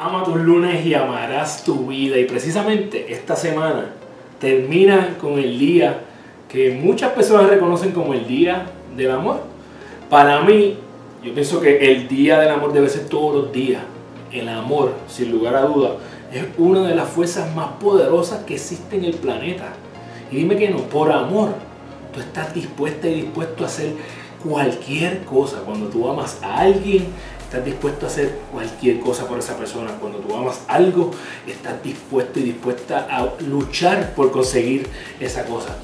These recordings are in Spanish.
Ama tus lunes y amarás tu vida. Y precisamente esta semana termina con el día que muchas personas reconocen como el día del amor. Para mí, yo pienso que el día del amor debe ser todos los días. El amor, sin lugar a duda, es una de las fuerzas más poderosas que existe en el planeta. Y dime que no, por amor, tú estás dispuesta y dispuesto a hacer cualquier cosa. Cuando tú amas a alguien, estás dispuesto a hacer cualquier cosa por esa persona. Cuando tú amas algo, estás dispuesto y dispuesta a luchar por conseguir esa cosa.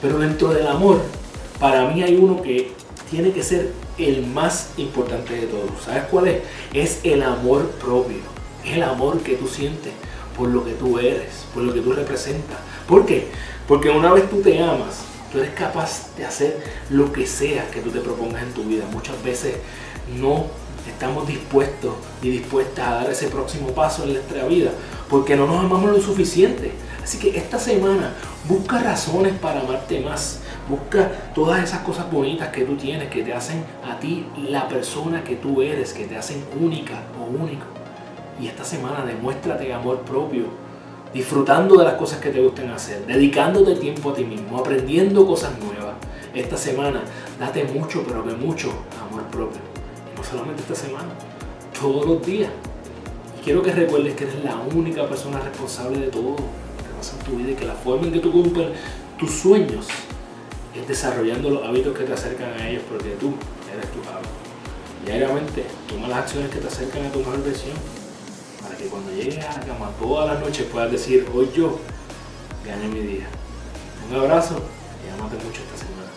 Pero dentro del amor, para mí hay uno que tiene que ser el más importante de todos. ¿Sabes cuál es? Es el amor propio. Es el amor que tú sientes por lo que tú eres, por lo que tú representas. ¿Por qué? Porque una vez tú te amas, tú eres capaz de hacer lo que sea que tú te propongas en tu vida. Muchas veces no estamos dispuestos y dispuestas a dar ese próximo paso en nuestra vida porque no nos amamos lo suficiente. Así que esta semana busca razones para amarte más. Busca todas esas cosas bonitas que tú tienes, que te hacen a ti la persona que tú eres, que te hacen única o único. Y esta semana demuéstrate amor propio, disfrutando de las cosas que te gusten hacer, dedicándote tiempo a ti mismo, aprendiendo cosas nuevas. Esta semana date mucho, pero que mucho amor propio. No solamente esta semana, todos los días. Y quiero que recuerdes que eres la única persona responsable de todo que pasa en tu vida y que la forma en que tú cumples tus sueños es desarrollando los hábitos que te acercan a ellos porque tú eres tu hábito. Diariamente toma las acciones que te acercan a tu mejor versión que cuando llegues a la cama todas las noches puedas decir, hoy yo gané mi día. Un abrazo y amate mucho esta semana.